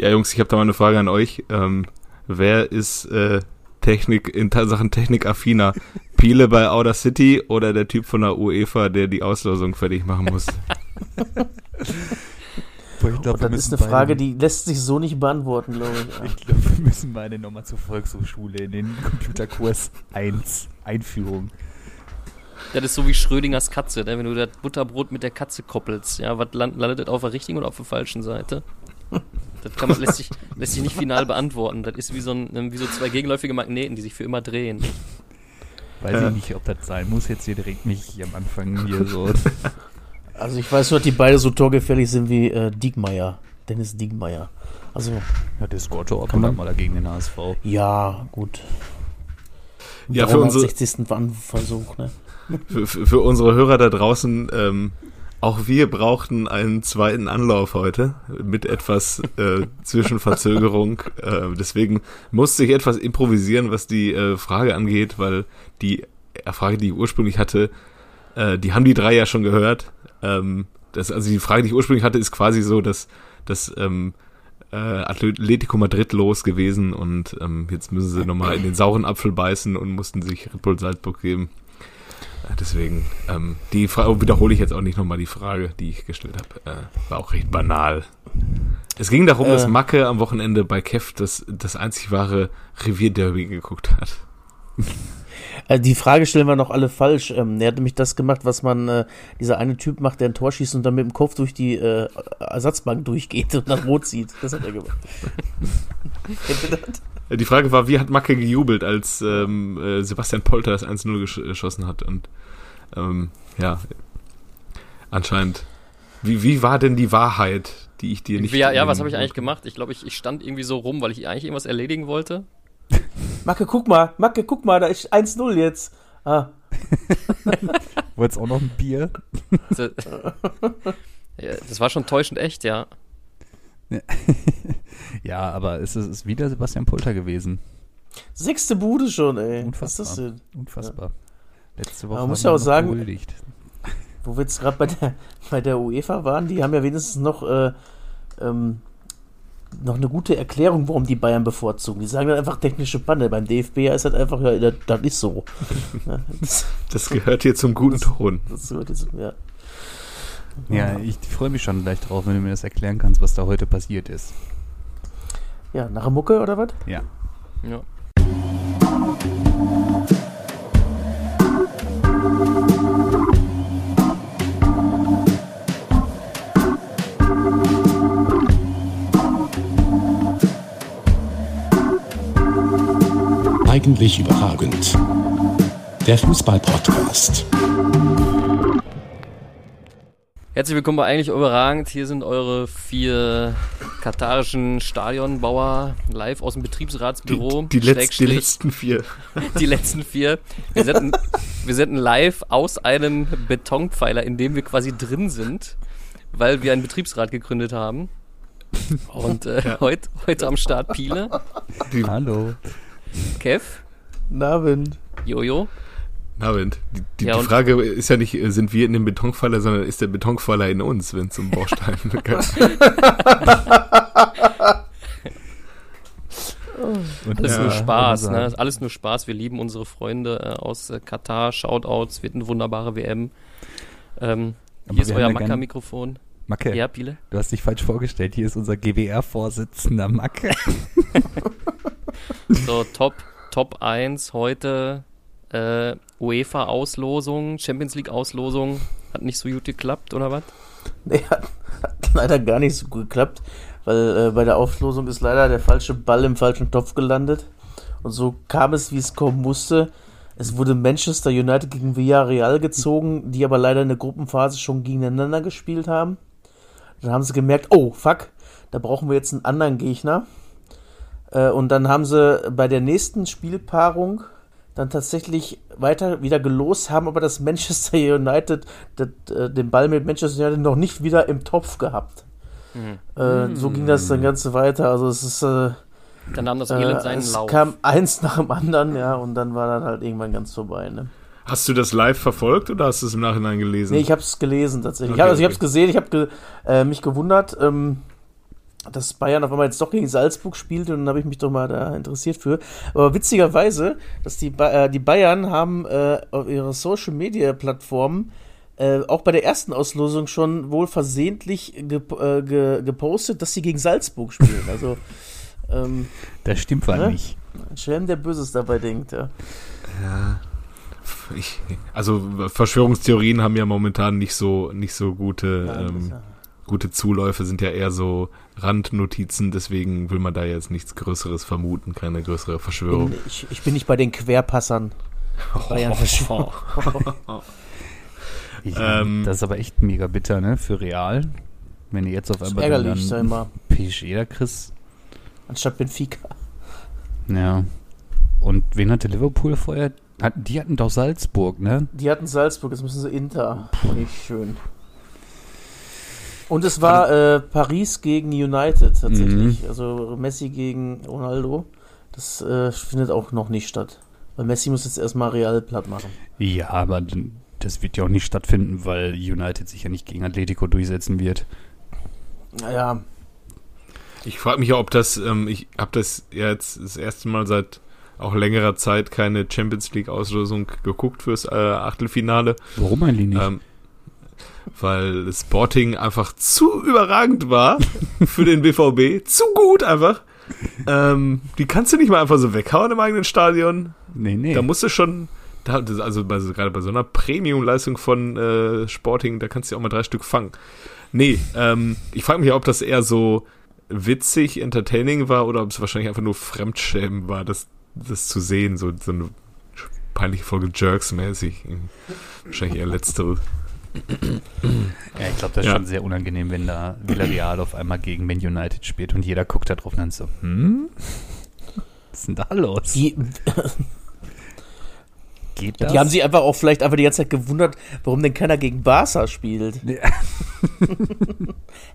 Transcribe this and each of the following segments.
Ja, Jungs, ich habe da mal eine Frage an euch. Ähm, wer ist äh, Technik in Sachen Technik affiner? Piele bei Outer City oder der Typ von der UEFA, der die Auslosung fertig machen muss? ich glaub, das ist eine Frage, die lässt sich so nicht beantworten, glaube ich. Ich glaube, wir müssen beide nochmal zur Volkshochschule in den Computerkurs 1 Einführung. Das ist so wie Schrödingers Katze, ne? wenn du das Butterbrot mit der Katze koppelst. Ja, was landet das auf der richtigen oder auf der falschen Seite? Das kann man, lässt, sich, lässt sich nicht final beantworten. Das ist wie so, ein, wie so zwei gegenläufige Magneten, die sich für immer drehen. Weiß ja. ich nicht, ob das sein muss, jetzt hier direkt nicht am Anfang hier so. Also ich weiß nur, dass die beide so torgefährlich sind wie äh, Diekmeyer. Dennis Diekmeyer. Also. Ja, der scored auch man mal dagegen den HSV. Ja, gut. Ja, für unsere 60. Versuch, ne? Für, für, für, unsere Hörer da draußen, ähm, auch wir brauchten einen zweiten Anlauf heute mit etwas äh, Zwischenverzögerung. Äh, deswegen musste ich etwas improvisieren, was die äh, Frage angeht, weil die Frage, die ich ursprünglich hatte, äh, die haben die drei ja schon gehört. Ähm, das, also die Frage, die ich ursprünglich hatte, ist quasi so, dass, dass ähm, äh, Atletico Madrid los gewesen und ähm, jetzt müssen sie nochmal in den sauren Apfel beißen und mussten sich Red Bull Salzburg geben. Deswegen, ähm, die Frage wiederhole ich jetzt auch nicht nochmal die Frage, die ich gestellt habe. Äh, war auch recht banal. Es ging darum, äh. dass Macke am Wochenende bei Kev das, das einzig wahre Revierderby geguckt hat. Äh, die Frage stellen wir noch alle falsch. Ähm, er hat nämlich das gemacht, was man, äh, dieser eine Typ macht, der ein Tor schießt und dann mit dem Kopf durch die äh, Ersatzbank durchgeht und nach Rot sieht. Das hat er gemacht. die Frage war, wie hat Macke gejubelt, als ähm, äh, Sebastian Polter das 1-0 gesch geschossen hat? Und ähm, ja, anscheinend. Wie, wie war denn die Wahrheit, die ich dir nicht. Ja, ja was habe ich eigentlich gemacht? Ich glaube, ich, ich stand irgendwie so rum, weil ich eigentlich irgendwas erledigen wollte. Macke, guck mal, Macke, guck mal, da ist 1-0 jetzt. Ah. Wolltest auch noch ein Bier? Das, ja, das war schon täuschend echt, ja. ja, aber es ist, ist wieder Sebastian Polter gewesen. Sechste Bude schon, ey. Unfassbar. Was ist das denn? Unfassbar. Letzte Woche. Man muss ja auch sagen, beuldigt. wo wir jetzt gerade bei der, bei der UEFA waren, die haben ja wenigstens noch äh, ähm, noch eine gute Erklärung, warum die Bayern bevorzugen. Die sagen dann einfach technische Panne. Beim DFB ist das einfach, ja, das ist so. das, das, gehört hier zum guten Ton. Das, das gehört hier zum, ja. Ja, ich freue mich schon gleich drauf, wenn du mir das erklären kannst, was da heute passiert ist. Ja, nach der Mucke oder was? Ja. Ja. Eigentlich überragend. Der Fußball-Podcast. Herzlich willkommen bei Eigentlich überragend. Hier sind eure vier katarischen Stadionbauer live aus dem Betriebsratsbüro. Die, die, Letz-, die letzten vier. Die letzten vier. Wir senden, wir senden live aus einem Betonpfeiler, in dem wir quasi drin sind, weil wir einen Betriebsrat gegründet haben. Und äh, ja. heute, heute am Start Piele. Hallo. Kev? Nabend. Jojo? Nabend. Die, die, ja, die Frage ist ja nicht, sind wir in dem Betonfaller, sondern ist der Betonfaller in uns, wenn es um Baustein geht. alles ja, nur Spaß, ne? Alles nur Spaß. Wir lieben unsere Freunde äh, aus äh, Katar. Shoutouts, wird eine wunderbare WM. Ähm, hier ist euer Macker-Mikrofon. Macke, ja, Piele? du hast dich falsch vorgestellt. Hier ist unser GWR-Vorsitzender Macke. So, Top, Top 1 heute äh, UEFA-Auslosung, Champions League-Auslosung. Hat nicht so gut geklappt, oder was? Nee, hat, hat, leider gar nicht so gut geklappt, weil äh, bei der Auslosung ist leider der falsche Ball im falschen Topf gelandet. Und so kam es, wie es kommen musste. Es wurde Manchester United gegen Villarreal gezogen, die aber leider in der Gruppenphase schon gegeneinander gespielt haben. Dann haben sie gemerkt, oh, fuck, da brauchen wir jetzt einen anderen Gegner. Äh, und dann haben sie bei der nächsten Spielpaarung dann tatsächlich weiter wieder gelost, haben aber das Manchester United, das, äh, den Ball mit Manchester United noch nicht wieder im Topf gehabt. Mhm. Äh, so ging das dann ganz weiter. Also es ist. Äh, dann nahm das Elend äh, seinen es Lauf. kam eins nach dem anderen, ja, und dann war dann halt irgendwann ganz vorbei. Ne? Hast du das live verfolgt oder hast du es im Nachhinein gelesen? Nee, ich habe es gelesen tatsächlich. Okay, also ich habe es gesehen, ich habe ge äh, mich gewundert. Ähm, dass Bayern auf einmal jetzt doch gegen Salzburg spielt und dann habe ich mich doch mal da interessiert für. Aber witzigerweise, dass die, ba äh, die Bayern haben äh, auf ihrer Social Media Plattformen äh, auch bei der ersten Auslosung schon wohl versehentlich gep äh, ge gepostet, dass sie gegen Salzburg spielen. Also ähm, Das stimmt wohl Ne? nicht. ein Schelm, der Böses dabei denkt, ja. Ja. Ich, also Verschwörungstheorien haben ja momentan nicht so nicht so gute Ja, ähm. Gute Zuläufe, sind ja eher so Randnotizen, deswegen will man da jetzt nichts Größeres vermuten, keine größere Verschwörung. Ich, ich bin nicht bei den Querpassern. Bayern verschwört. Ja, Ähm, das ist aber echt mega bitter, ne? Für Real. Wenn du jetzt auf einmal ärgerlich, sag ich dann mal. PSG da kriegst. Anstatt Benfica. Ja. Und wen hatte Liverpool vorher? Die hatten doch Salzburg, ne? Die hatten Salzburg, jetzt müssen sie Inter. Nicht schön. Und es war äh, Paris gegen United tatsächlich. Also Messi gegen Ronaldo. Das äh, findet auch noch nicht statt. Weil Messi muss jetzt erstmal Real platt machen. Ja, aber das wird ja auch nicht stattfinden, weil United sich ja nicht gegen Atletico durchsetzen wird. Naja, Ich frage mich ja, ob das, ähm, ich habe das ja jetzt das erste Mal seit auch längerer Zeit keine Champions League Auslosung geguckt fürs äh, Achtelfinale, Warum eigentlich nicht? ähm, weil Sporting einfach zu überragend war für den BVB, zu gut einfach. Ähm, die kannst du nicht mal einfach so weghauen im eigenen Stadion. nee, nee. Da musst du schon, da, also bei, gerade bei so einer Premium-Leistung von äh, Sporting, da kannst du ja auch mal drei Stück fangen. Nee, ähm, ich frage mich ja, ob das eher so witzig, entertaining war oder ob es wahrscheinlich einfach nur Fremdschämen war, das, das zu sehen, so, so eine peinliche Folge Jerks-mäßig. Wahrscheinlich eher letztere. Ja, ich glaube, das ist Ja. schon sehr unangenehm, wenn da Villarreal auf einmal gegen Man United spielt und jeder guckt da drauf und dann so, hm? Was ist denn da los? die, Geht das? die haben sich einfach auch vielleicht einfach die ganze Zeit gewundert, warum denn keiner gegen Barca spielt. Ja.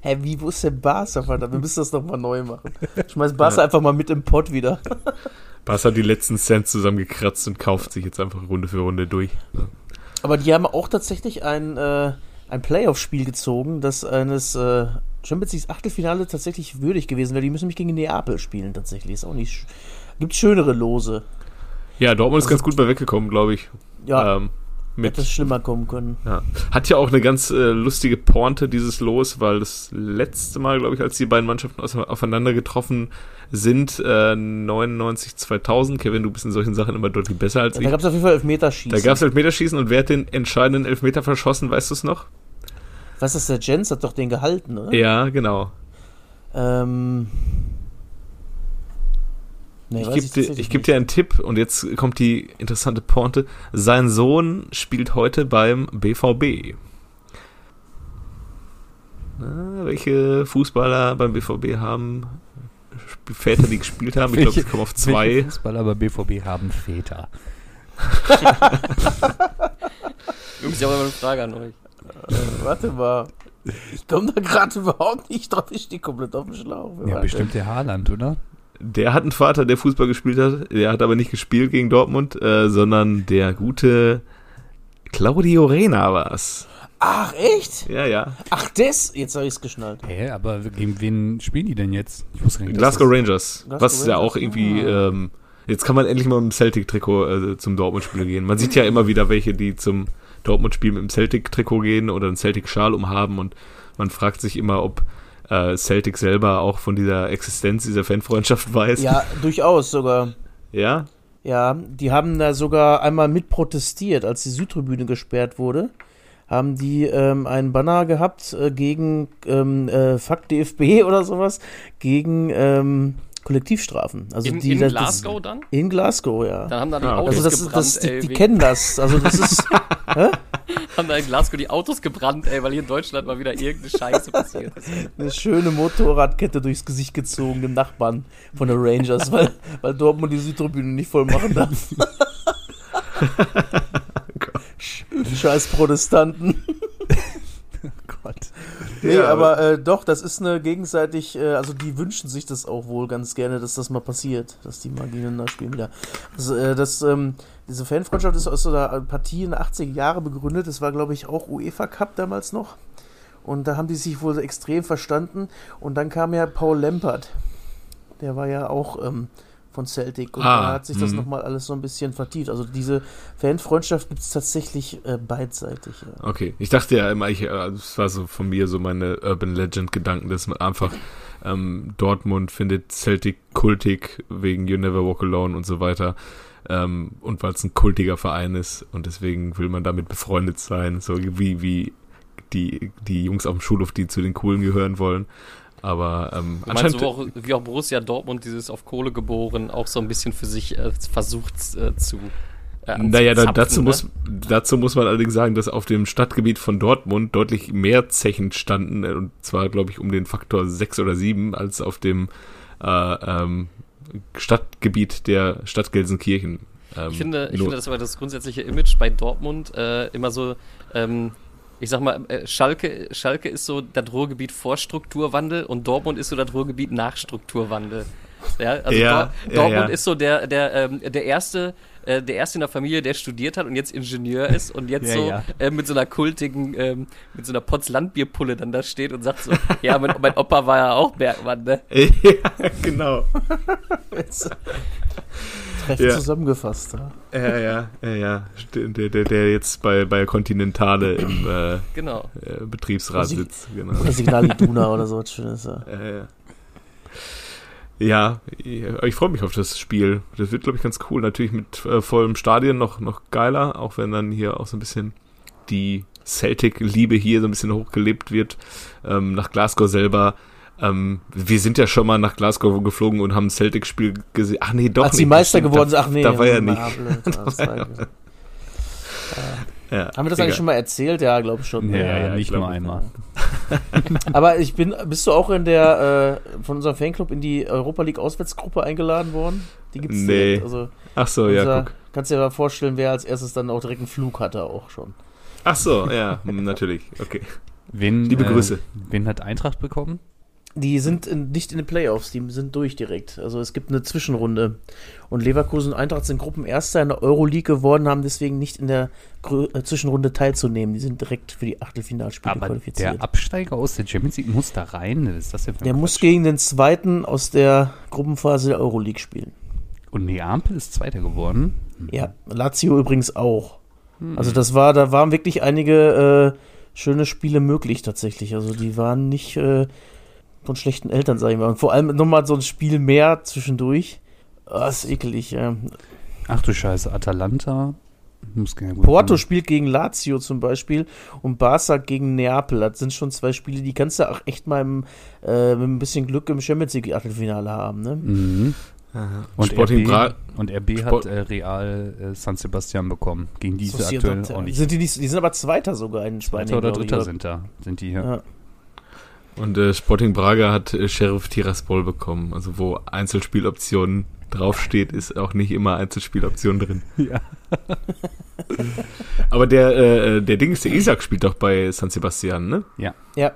Hä, wie, wo ist denn Barca, verdammt? Wir müssen das nochmal neu machen. Schmeiß Barca einfach mal mit im Pott wieder. Barca hat die letzten Cent zusammengekratzt und kauft sich jetzt einfach Runde für Runde durch. Aber die haben auch tatsächlich ein, äh, ein Playoff-Spiel gezogen, das eines äh, Champions League Achtelfinale tatsächlich würdig gewesen wäre. Die müssen mich gegen Neapel spielen tatsächlich. Ist auch nicht. sch- Gibt schönere Lose. Ja, Dortmund ist ganz gut bei weggekommen, glaube ich. Ja, Ähm, mit hätte es schlimmer kommen können. Ja. Hat ja auch eine ganz äh, lustige Pointe, dieses Los, weil das letzte Mal, glaube ich, als die beiden Mannschaften aufeinander getroffen sind, äh, 99, 2000. Kevin, du bist in solchen Sachen immer deutlich besser als Da ich. gab es auf jeden Fall Elfmeterschießen. Da gab es Elfmeterschießen und wer hat den entscheidenden Elfmeter verschossen, weißt du es noch? Was ist der Jens? Hat doch den gehalten, oder? Ja, genau. Ähm. Nee, Ich gebe dir, ich geb dir einen Tipp und jetzt kommt die interessante Pointe. Sein Sohn spielt heute beim BVB. Na, welche Fußballer beim BVB haben Väter, die gespielt haben? Ich glaube, Welche- ich komme auf Welche zwei. Fußballer bei BVB haben Väter. Jungs, ich habe aber eine Frage an euch. Äh, warte mal. Ich komme da gerade überhaupt nicht drauf. Ich stehe komplett auf dem Schlauch. Ja, bestimmt der Haaland, oder? Der hat einen Vater, der Fußball gespielt hat. Der hat aber nicht gespielt gegen Dortmund, äh, sondern der gute Claudio Rena war's. Ach, echt? Ja, ja. Ach, das? Jetzt habe ich es geschnallt. Hä, aber gegen wen spielen die denn jetzt? Ich wusste gar nicht, Glasgow Rangers. Glasgow was ja Rangers, auch irgendwie. ah. Ähm, jetzt kann man endlich mal mit dem Celtic-Trikot äh, zum Dortmund-Spiel gehen. Man sieht ja immer wieder welche, die zum Dortmund-Spiel mit dem Celtic-Trikot gehen oder einen Celtic-Schal umhaben und man fragt sich immer, ob äh, Celtic selber auch von dieser Existenz dieser Fanfreundschaft weiß. Ja, durchaus sogar. Ja? Ja, die haben da sogar einmal mit protestiert, als die Südtribüne gesperrt wurde. Haben die ähm, einen Banner gehabt äh, gegen ähm, äh, Fuck DFB oder sowas, gegen ähm, Kollektivstrafen. Also In, die, in das- Glasgow dann? In Glasgow, ja. Dann haben da die Ah, okay. Autos Also das, gebrannt, das, die, ey. die kennen das. Also das ist, haben da in Glasgow die Autos gebrannt, ey, weil hier in Deutschland mal wieder irgendeine Scheiße passiert ist. eine schöne Motorradkette durchs Gesicht gezogen, dem Nachbarn von den Rangers, weil, weil Dortmund die Südtribüne nicht voll machen darf. Scheiß Protestanten. Gott. Nee, Ja, aber äh, doch, das ist eine gegenseitig, äh, also die wünschen sich das auch wohl ganz gerne, dass das mal passiert, dass die mal gegeneinander spielen wieder. Also, äh, das, ähm, diese Fanfreundschaft ist aus so einer Partie in den 80er Jahren begründet, das war glaube ich auch UEFA Cup damals noch. Und da haben die sich wohl extrem verstanden. Und dann kam ja Paul Lempert. Der war ja auch ähm, von Celtic. Und Ah, da hat sich das mhm. nochmal alles so ein bisschen vertieft. Also diese Fanfreundschaft gibt es tatsächlich äh, beidseitig. Ja. Okay, ich dachte ja immer, ich, äh, das war so von mir so meine Urban Legend Gedanken, dass man einfach ähm, Dortmund findet Celtic kultig wegen You Never Walk Alone und so weiter. Ähm, und weil es ein kultiger Verein ist und deswegen will man damit befreundet sein, so wie, wie die, die Jungs auf dem Schulhof, die zu den Coolen gehören wollen. Aber ähm, Du anscheinend. so auch, wie auch Borussia Dortmund, dieses auf Kohle geboren, auch so ein bisschen für sich äh, versucht äh, zu. Äh, Naja, da, anzuzapfen, dazu, ne? muss, dazu muss man allerdings sagen, dass auf dem Stadtgebiet von Dortmund deutlich mehr Zechen standen, äh, und zwar, glaube ich, um den Faktor 6 oder 7, als auf dem äh, ähm, Stadtgebiet der Stadt Gelsenkirchen. Ähm, Ich finde, ich finde, das war das grundsätzliche Image bei Dortmund äh, immer so, ähm, ich sag mal, äh, Schalke, Schalke ist so das Ruhrgebiet vor Strukturwandel und Dortmund ist so das Ruhrgebiet nach Strukturwandel. Ja, also Ja, Dor ja, Dortmund ja. ist so der, der, ähm, der erste, äh, der erste in der Familie, der studiert hat und jetzt Ingenieur ist und jetzt so. Äh, mit so einer kultigen, ähm, mit so einer Potz Landbierpulle dann da steht und sagt so, ja, mein, mein Opa war ja auch Bergmann, ne? ja, genau. Treffend Ja. zusammengefasst. Ja. Ja, ja, ja, ja. Der, der, der jetzt bei, bei Continentale im äh, Genau. äh, Betriebsrat ich- sitzt. Genau. Oder Signal Iduna oder so was Schönes. Ja. Ja, ich freue mich auf das Spiel. Das wird, glaube ich, ganz cool. Natürlich mit äh, vollem Stadion noch, noch geiler, auch wenn dann hier auch so ein bisschen die Celtic-Liebe hier so ein bisschen hochgelebt wird. Ähm, nach Glasgow selber. Ähm, wir sind ja schon mal nach Glasgow geflogen und haben ein Celtic-Spiel gesehen. Ach nee, doch Als sie Meister Stimmt, geworden sind, ach nee. da war ja nicht. ja- Ja, Haben wir das egal. eigentlich schon mal erzählt? Ja, glaube ich schon. Ja, Ja, ja, ja, nicht nur einmal. Aber ich bin, bist du auch in der, äh, von unserem Fanclub in die Europa League Auswärtsgruppe eingeladen worden? Die gibt's Nee. direkt. Also, Ach so, ja, unser- guck. Kannst dir mal vorstellen, wer als erstes dann auch direkt einen Flug hatte auch schon. Ach so, ja, hm, natürlich. Okay. Wen, Liebe äh, Grüße. Wen hat Eintracht bekommen? Die sind in, nicht in den Playoffs, die sind durch direkt. Also es gibt eine Zwischenrunde. Und Leverkusen und Eintracht sind Gruppenerster in der Euroleague geworden, haben deswegen nicht in der Grö äh, Zwischenrunde teilzunehmen. Die sind direkt für die Achtelfinalspiele Aber qualifiziert. der Absteiger aus der Champions League muss da rein. Was ist das denn für ein Der muss Quatsch? gegen den zweiten aus der Gruppenphase der Euroleague spielen. Und Neapel ist Zweiter geworden. Ja, Lazio übrigens auch. Hm. Also das war, da waren wirklich einige äh, schöne Spiele möglich tatsächlich. Also die waren nicht äh, von schlechten Eltern, sag ich mal. Und vor allem nochmal so ein Spiel mehr zwischendurch. Ah, ist ekelig. Ja. Ach du Scheiße, Atalanta. Muss ja gut Porto sein. spielt gegen Lazio zum Beispiel und Barca gegen Neapel. Das sind schon zwei Spiele, die kannst du auch echt mal im, äh, mit ein bisschen Glück im Champions League Achtelfinale haben. Ne? Mhm. Und Sporting RB, und RB Sport- hat äh, Real äh, San Sebastian bekommen. Gegen diese Sociedad, aktuell auch nicht. Sind die, nicht, die sind aber Zweiter sogar in Spanien. Zweiter oder Dritter sind da. Sind die hier. Ja. Und äh, Sporting Braga hat äh, Sheriff Tiraspol bekommen. Also wo Einzelspieloptionen draufsteht, ist auch nicht immer Einzelspieloption drin. Ja. Aber der, äh, der Ding ist, der Isaac spielt doch bei San Sebastian, ne? ja. Ja.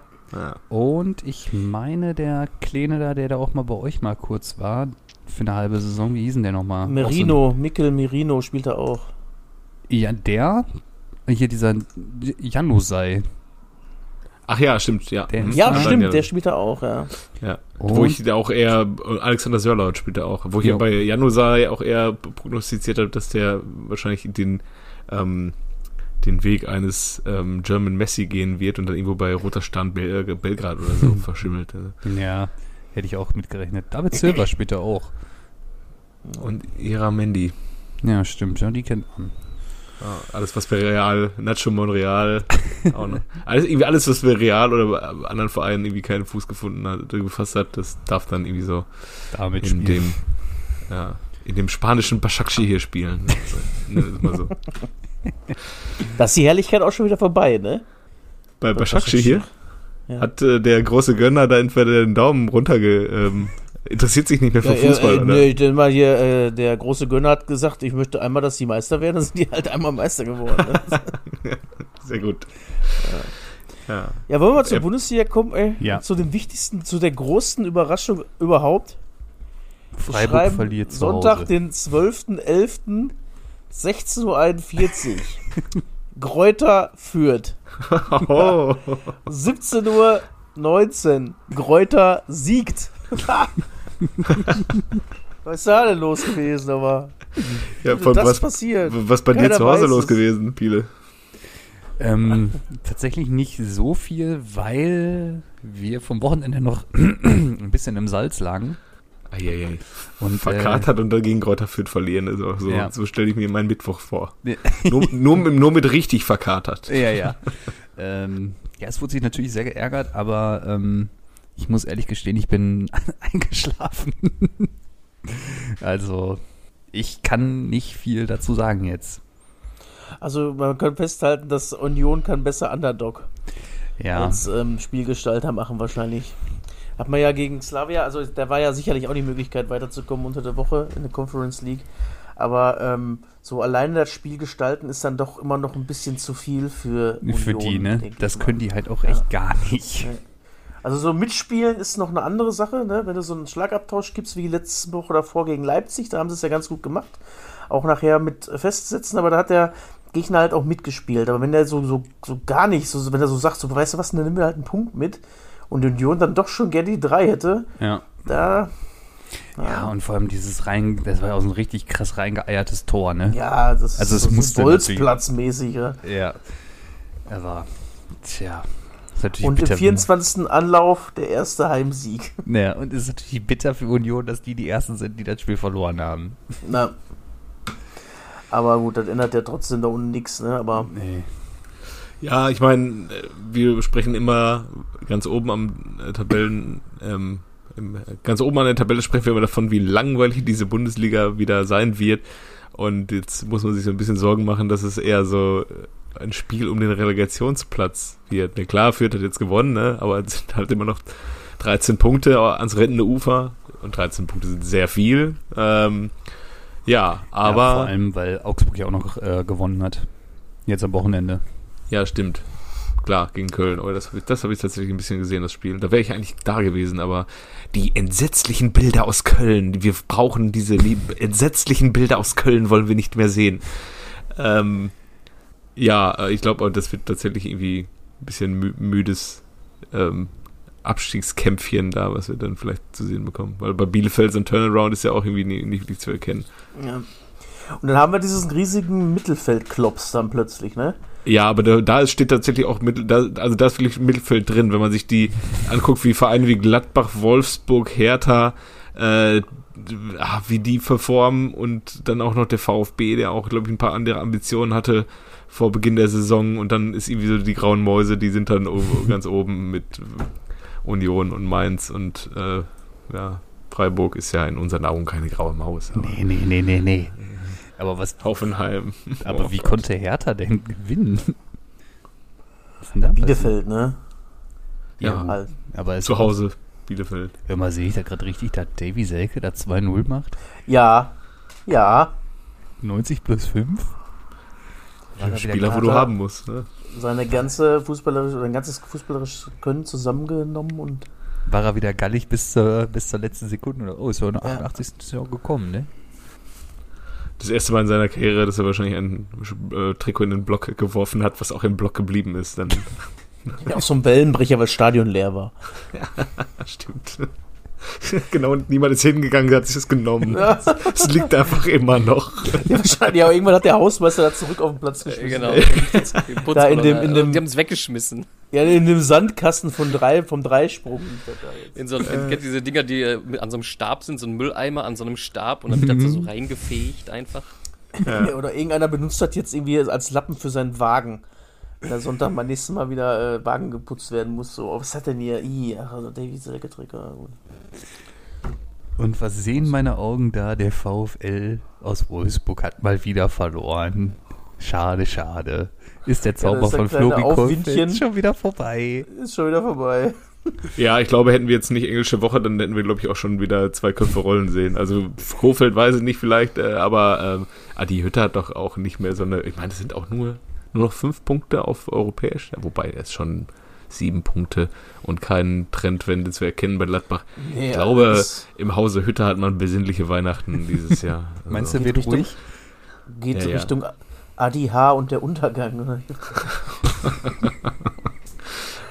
Und ich meine, der Kleine da, der da auch mal bei euch mal kurz war, für eine halbe Saison, wie hieß denn der nochmal? Merino, Mikkel Merino spielt er auch. Ja, der, hier dieser Janusai. Ach ja, stimmt, ja. Der Mhm. Ja, Ah, stimmt, der spielt er auch, ja. Ja. Und- Wo ich da auch eher, Alexander Sörlaut spielt da auch, wo ich ja bei Janusai auch eher prognostiziert habe, dass der wahrscheinlich den, ähm, den Weg eines ähm, German Messi gehen wird und dann irgendwo bei Roter Stern Bel äh, Belgrad oder so verschimmelt. Also. Ja, hätte ich auch mitgerechnet. David Silva spielt er auch. Und Ira Mendy. Ja, stimmt, ja, die kennt man. Alles, was bei Real, Nacho Monreal, auch noch. Alles, irgendwie alles, was bei Real oder bei anderen Vereinen irgendwie keinen Fuß gefunden hat, gefasst hat, das darf dann irgendwie so Damit in dem, ja, in dem spanischen Başakşehir hier spielen. Also, mal so. Da ist die Herrlichkeit auch schon wieder vorbei, ne? Bei Başakşehir hier Ja. hat äh, der große Gönner da entweder den Daumen runterge, ähm, interessiert sich nicht mehr für Fußball, äh, äh, oder? nee, ich denke mal hier, äh, der große Gönner hat gesagt, ich möchte einmal, dass die Meister werden, dann sind die halt einmal Meister geworden. Ne? Sehr gut. Ja. ja, wollen wir mal zur Äh, Bundesliga kommen, ey? Ja. Zu dem wichtigsten, zu der größten Überraschung überhaupt. Freiburg schreiben verliert zu Sonntag, Hause. den 12.11. 16.41 Uhr. Gräuter führt. Oh. 17 Uhr 19. Gräuter siegt. Was ist da denn los gewesen, aber? Ja, von das was, passiert? was bei dir Keiner zu Hause los es. gewesen, Piele? Ähm, tatsächlich nicht so viel, weil wir vom Wochenende noch ein bisschen im Salz lagen. Eieiei. Und, Verkatert und dagegen Kräuter Fürth verlieren. Also, so Ja. so stelle ich mir meinen Mittwoch vor. Äh, Nur, nur, mit- nur mit richtig verkatert. ja, ja. ähm, ja, es wurde sich natürlich sehr geärgert, aber ähm, ich muss ehrlich gestehen, ich bin eingeschlafen. also, ich kann nicht viel dazu sagen jetzt. Also man kann festhalten, dass Union kann besser Underdog Ja, als ähm, Spielgestalter machen wahrscheinlich. Hat man ja gegen Slavia, also da war ja sicherlich auch die Möglichkeit weiterzukommen unter der Woche in der Conference League. Aber ähm, so alleine das Spiel gestalten ist dann doch immer noch ein bisschen zu viel für Union, für die, ne? Das können die halt auch echt gar nicht. Also so mitspielen ist noch eine andere Sache, ne? Wenn du so einen Schlagabtausch gibst wie letzte Woche davor gegen Leipzig, da haben sie es ja ganz gut gemacht. Auch nachher mit Festsetzen, aber da hat der Gegner halt auch mitgespielt. Aber wenn der so, so, so gar nicht, so, wenn er so sagt, so weißt du was, dann nimm mir halt einen Punkt mit und Union dann doch schon gerne die drei hätte, Ja. da, Ja, und vor allem dieses rein, das war ja auch so ein richtig krass reingeeiertes Tor, ne? ja, das Also ist so musste Bolzplatzmäßig. Ja. Ja. Aber, tja. Ist natürlich Und im bitter, 24. Anlauf der erste Heimsieg. Ja, und es ist natürlich bitter für Union, dass die die Ersten sind, die das Spiel verloren haben. Na. Aber gut, das ändert ja trotzdem da unten nichts, ne? Aber Nee. Ja, ich meine, wir sprechen immer ganz oben am äh, Tabellen, ähm, im, ganz oben an der Tabelle sprechen wir immer davon, wie langweilig diese Bundesliga wieder sein wird. Und jetzt muss man sich so ein bisschen Sorgen machen, dass es eher so äh, ein Spiel um den Relegationsplatz wird. Ne, klar, Fürth hat jetzt gewonnen, ne? aber es sind halt immer noch 13 Punkte ans rettende Ufer. Und 13 Punkte sind sehr viel. Ähm, ja, aber. ja, vor allem, weil Augsburg ja auch noch äh, gewonnen hat. Jetzt am Wochenende. Ja, stimmt. Klar, gegen Köln. Aber das habe ich, hab ich tatsächlich ein bisschen gesehen, das Spiel. Da wäre ich eigentlich da gewesen, aber die entsetzlichen Bilder aus Köln, wir brauchen diese entsetzlichen Bilder aus Köln, wollen wir nicht mehr sehen. Ähm, ja, äh, ich glaube, das wird tatsächlich irgendwie ein bisschen mü müdes ähm, Abstiegskämpfchen da, was wir dann vielleicht zu sehen bekommen. Weil bei Bielefeld so ein Turnaround ist ja auch irgendwie nie- nicht, nicht zu erkennen. Ja. Und dann haben wir diesen riesigen Mittelfeldklops dann plötzlich, ne? Ja, aber da, da steht tatsächlich auch Mittel, da, also da ist wirklich Mittelfeld drin, wenn man sich die anguckt, wie Vereine wie Gladbach, Wolfsburg, Hertha, äh, ah, wie die performen und dann auch noch der VfB, der auch, glaube ich, ein paar andere Ambitionen hatte vor Beginn der Saison und dann ist irgendwie so die grauen Mäuse, die sind dann ganz oben mit Union und Mainz und äh, ja, Freiburg ist ja in unseren Augen keine graue Maus. Aber Nee, nee, nee, nee, nee. Aber was, Hoffenheim. aber Oh wie Gott. konnte Hertha denn gewinnen? Bielefeld, ne? Ja, Ja. Halt. Aber es zu Hause Bielefeld. Hör mal, sehe ich da gerade richtig, dass Davy Selke da 2-0 macht? Ja. Ja. 90 plus 5? War da wieder Spieler, wo du haben musst. Ne? Seine ganze fußballerische, sein ganzes fußballerisches Können zusammengenommen und War er wieder gallig bis zur, bis zur letzten Sekunde? Oder? Oh, ist ja in der Ja. 88. Saison gekommen, ne? Das erste Mal in seiner Karriere, dass er wahrscheinlich ein äh, Trikot in den Block geworfen hat, was auch im Block geblieben ist. Dann ja, auf so einem Wellenbrecher, weil das Stadion leer war. stimmt. genau, und niemand ist hingegangen, der hat sich das genommen. Es liegt einfach immer noch. Ja, wahrscheinlich, aber irgendwann hat der Hausmeister da zurück auf den Platz Äh, geschmissen. genau. Da in dem- in dem- die haben es weggeschmissen. Ja, in dem Sandkasten von drei, vom Dreisprung. In so, in, kennt diese Dinger, die äh, an so einem Stab sind, so ein Mülleimer an so einem Stab und dann wird das da so reingefegt einfach. Ja, Oder irgendeiner benutzt das jetzt irgendwie als Lappen für seinen Wagen. Der Sonntag mal nächstes Mal wieder äh, Wagen geputzt werden muss. So, oh, was hat denn hier? I, ach, also Davy Selke-Trigger. Und was sehen meine Augen da? Der VfL aus Wolfsburg hat mal wieder verloren. Schade, schade. Ist der Ja, Zauber das ist von Flori Aufwindchen. schon wieder vorbei? Ist schon wieder vorbei. Ja, ich glaube, hätten wir jetzt nicht englische Woche, dann hätten wir, glaube ich, auch schon wieder zwei Köpfe rollen sehen. Also Kofeld weiß ich nicht vielleicht, äh, aber ähm, Adi Hütter hat doch auch nicht mehr so eine, ich meine, es sind auch nur, nur noch fünf Punkte auf europäisch, ja, wobei er ist schon sieben Punkte und kein Trendwende zu erkennen bei Gladbach. Nee, Ich glaube, im Hause Hütter hat man besinnliche Weihnachten dieses Jahr. Also, Meinst du, Geht wird Richtung- ruhig? Geht Ja, ja. Richtung Adi H. und der Untergang.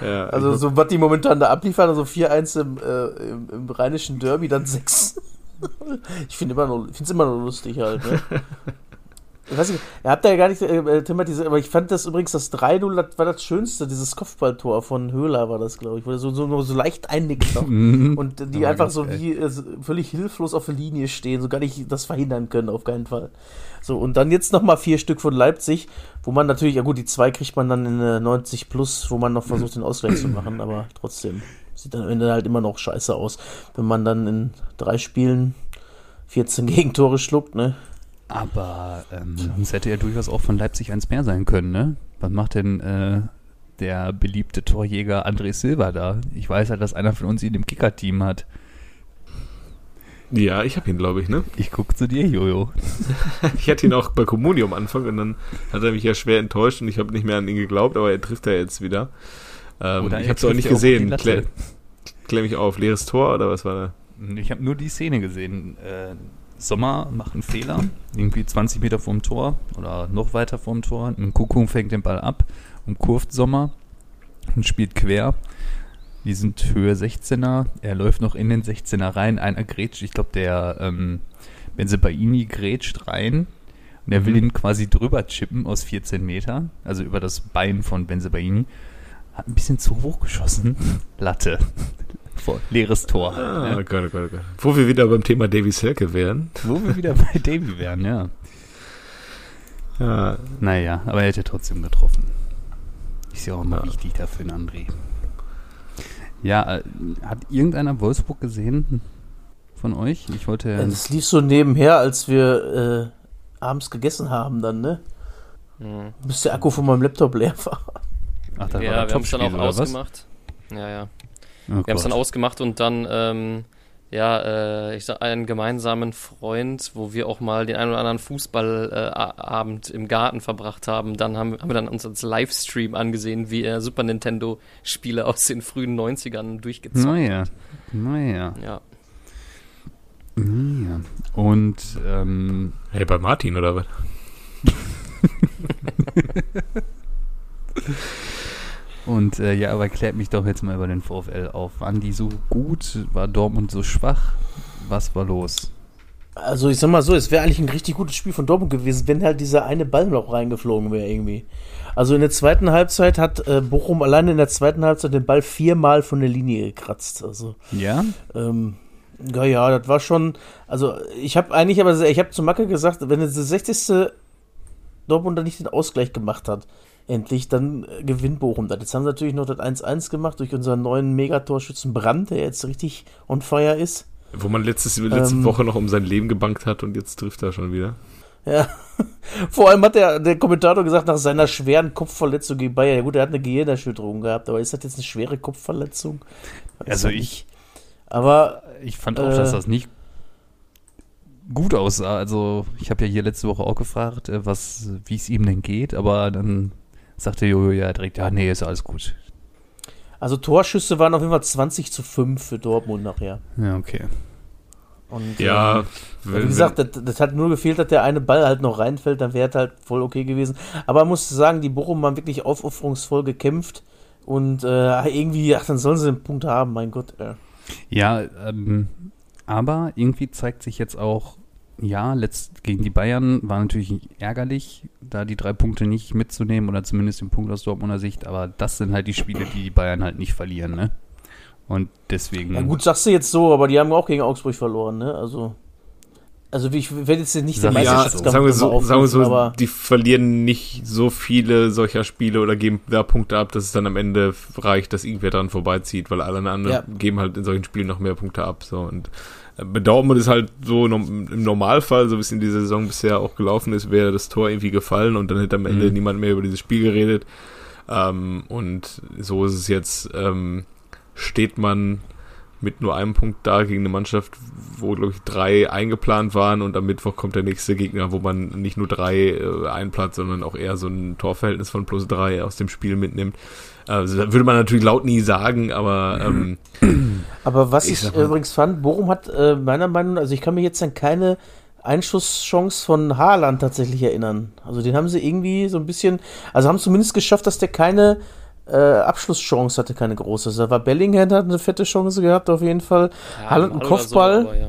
Ja, Also so was die momentan da abliefern, also 4-1 im, äh, im, im rheinischen Derby, dann 6. ich finde immer noch, es immer noch lustig halt, ne? Ich weiß nicht, ihr habt da ja gar nicht äh, thematisiert, aber ich fand das übrigens, das 3-0 das war das Schönste, dieses Kopfballtor von Höhler war das, glaube ich, wo er so, so, so leicht einnickt noch. Und die einfach so wie äh, völlig hilflos auf der Linie stehen, so gar nicht das verhindern können, auf keinen Fall. So, und dann jetzt nochmal vier Stück von Leipzig, wo man natürlich, ja gut, die zwei kriegt man dann in äh, 90 plus, wo man noch versucht, den Ausgleich zu machen, aber trotzdem sieht dann am Ende halt immer noch scheiße aus, wenn man dann in drei Spielen 14 Gegentore schluckt, ne? Aber ähm, es hätte ja durchaus auch von Leipzig eins mehr sein können, ne? Was macht denn äh, der beliebte Torjäger André Silva da? Ich weiß halt, dass einer von uns ihn im Kicker-Team hat. ja, ich habe ihn, glaube ich, ne? Ich guck zu dir, Jojo. Ich hatte ihn auch bei Communio am Anfang und dann hat er mich ja schwer enttäuscht und ich habe nicht mehr an ihn geglaubt, aber er trifft ja jetzt wieder. Ähm, Oder ich habe es auch nicht ja gesehen. Klär, klär mich auf. Leeres Tor oder was war da? Ich habe nur die Szene gesehen. Äh, Sommer macht einen Fehler, irgendwie 20 Meter vorm Tor oder noch weiter vorm Tor. Ein Kuckuck fängt den Ball ab und kurft Sommer und spielt quer. Die sind Höhe 16er. Er läuft noch in den 16er rein. Einer grätscht, ich glaube, der ähm, Benzebaini grätscht rein. Und er will ihn quasi drüber chippen aus 14 Meter, also über das Bein von Benzebaini. Hat ein bisschen zu hoch geschossen. Latte. Vor, leeres Tor. halt, Ah, ne? Gott, oh Gott, oh Gott. Wo wir wieder beim Thema Davy Selke wären. Wo wir wieder bei Davy wären, ja. Ja, Naja, aber er hätte trotzdem getroffen. Ist ja auch immer Ja. wichtig dafür, ein André. Ja, äh, hat irgendeiner Wolfsburg gesehen von euch? Ich wollte ja. Das lief so nebenher, als wir äh, abends gegessen haben dann, ne? Mhm. Bis der Akku von meinem Laptop leer war. Ach, da Ja, wir haben es dann auch ausgemacht. Ja, ja. Oh Wir haben es dann ausgemacht und dann, ähm, ja, äh, ich sag, einen gemeinsamen Freund, wo wir auch mal den einen oder anderen Fußballabend im Garten verbracht haben. Dann haben, haben wir dann uns als Livestream angesehen, wie er Super Nintendo-Spiele aus den frühen 90ern durchgezockt Naja, naja, Ja. naja. Und, ähm, hey, bei Martin oder was? und äh, ja, aber klärt mich doch jetzt mal über den VfL auf. Waren die so gut? War Dortmund so schwach? Was war los? Also ich sag mal so, es wäre eigentlich ein richtig gutes Spiel von Dortmund gewesen, wenn halt dieser eine Ball noch reingeflogen wäre irgendwie. Also in der zweiten Halbzeit hat äh, Bochum alleine in der zweiten Halbzeit den Ball viermal von der Linie gekratzt. Also Ja? ähm, ja, ja, das war schon. Also ich habe eigentlich, aber ich habe zu Macke gesagt, wenn jetzt der 60. Dortmund dann nicht den Ausgleich gemacht hat, endlich, dann äh, gewinnt Bochum das. Jetzt haben sie natürlich noch das 1-1 gemacht durch unseren neuen Megatorschützen Brand, der jetzt richtig on fire ist. Wo man letztes, letzte Ähm. Woche noch um sein Leben gebankt hat und jetzt trifft er schon wieder. Ja. Vor allem hat der, der Kommentator gesagt, nach seiner schweren Kopfverletzung gegen Bayern, ja gut, er hat eine Gehirnerschütterung gehabt, aber ist das jetzt eine schwere Kopfverletzung? Weiß Also ich-. Aber Ich fand auch, Äh. dass das nicht gut aussah. Also ich habe ja hier letzte Woche auch gefragt, äh, was, wie es ihm denn geht, aber dann sagte Jojo ja direkt, ja, nee, ist alles gut. also Torschüsse waren auf jeden Fall 20 zu 5 für Dortmund nachher. Ja, okay. Und, Ja, ähm, wenn- wie gesagt, das, das hat nur gefehlt, dass der eine Ball halt noch reinfällt, dann wäre es halt voll okay gewesen. Aber man muss sagen, die Bochum haben wirklich aufopferungsvoll gekämpft und äh, irgendwie, ach, dann sollen sie den Punkt haben, mein Gott. Äh. Ja, ähm, aber irgendwie zeigt sich jetzt auch, ja, letzt, gegen die Bayern war natürlich ärgerlich, da die drei Punkte nicht mitzunehmen oder zumindest den Punkt aus Dortmunder Sicht, aber das sind halt die Spiele, die die Bayern halt nicht verlieren, ne? Und deswegen. Ja gut, sagst du jetzt so, aber die haben auch gegen Augsburg verloren, ne? Also, also ich werde jetzt nicht den Sag- ja, Meisterschaftskampf sagen wir so, sagen wir so die verlieren nicht so viele solcher Spiele oder geben da Punkte ab, dass es dann am Ende reicht, dass irgendwer dran vorbeizieht, weil alle anderen Ja. geben halt in solchen Spielen noch mehr Punkte ab. So und bei Dortmund ist halt so im Normalfall, so wie es in dieser Saison bisher auch gelaufen ist, wäre das Tor irgendwie gefallen und dann hätte am Ende Mhm. niemand mehr über dieses Spiel geredet. Ähm, und so ist es jetzt, ähm, steht man mit nur einem Punkt da gegen eine Mannschaft, wo, glaube ich, drei eingeplant waren und am Mittwoch kommt der nächste Gegner, wo man nicht nur drei äh, einplant, sondern auch eher so ein Torverhältnis von plus drei aus dem Spiel mitnimmt. Also, das würde man natürlich laut nie sagen, aber ähm, Aber was Ich ich, mal- übrigens fand, Bochum hat äh, meiner Meinung nach, also ich kann mich jetzt an keine Einschusschance von Haaland tatsächlich erinnern. Also den haben sie irgendwie so ein bisschen, also haben zumindest geschafft, dass der keine äh, Abschlusschance hatte, keine große. Also Da war Bellingham hat eine fette Chance gehabt, auf jeden Fall. Haaland einen einmal oder Kopfball. So, aber ja.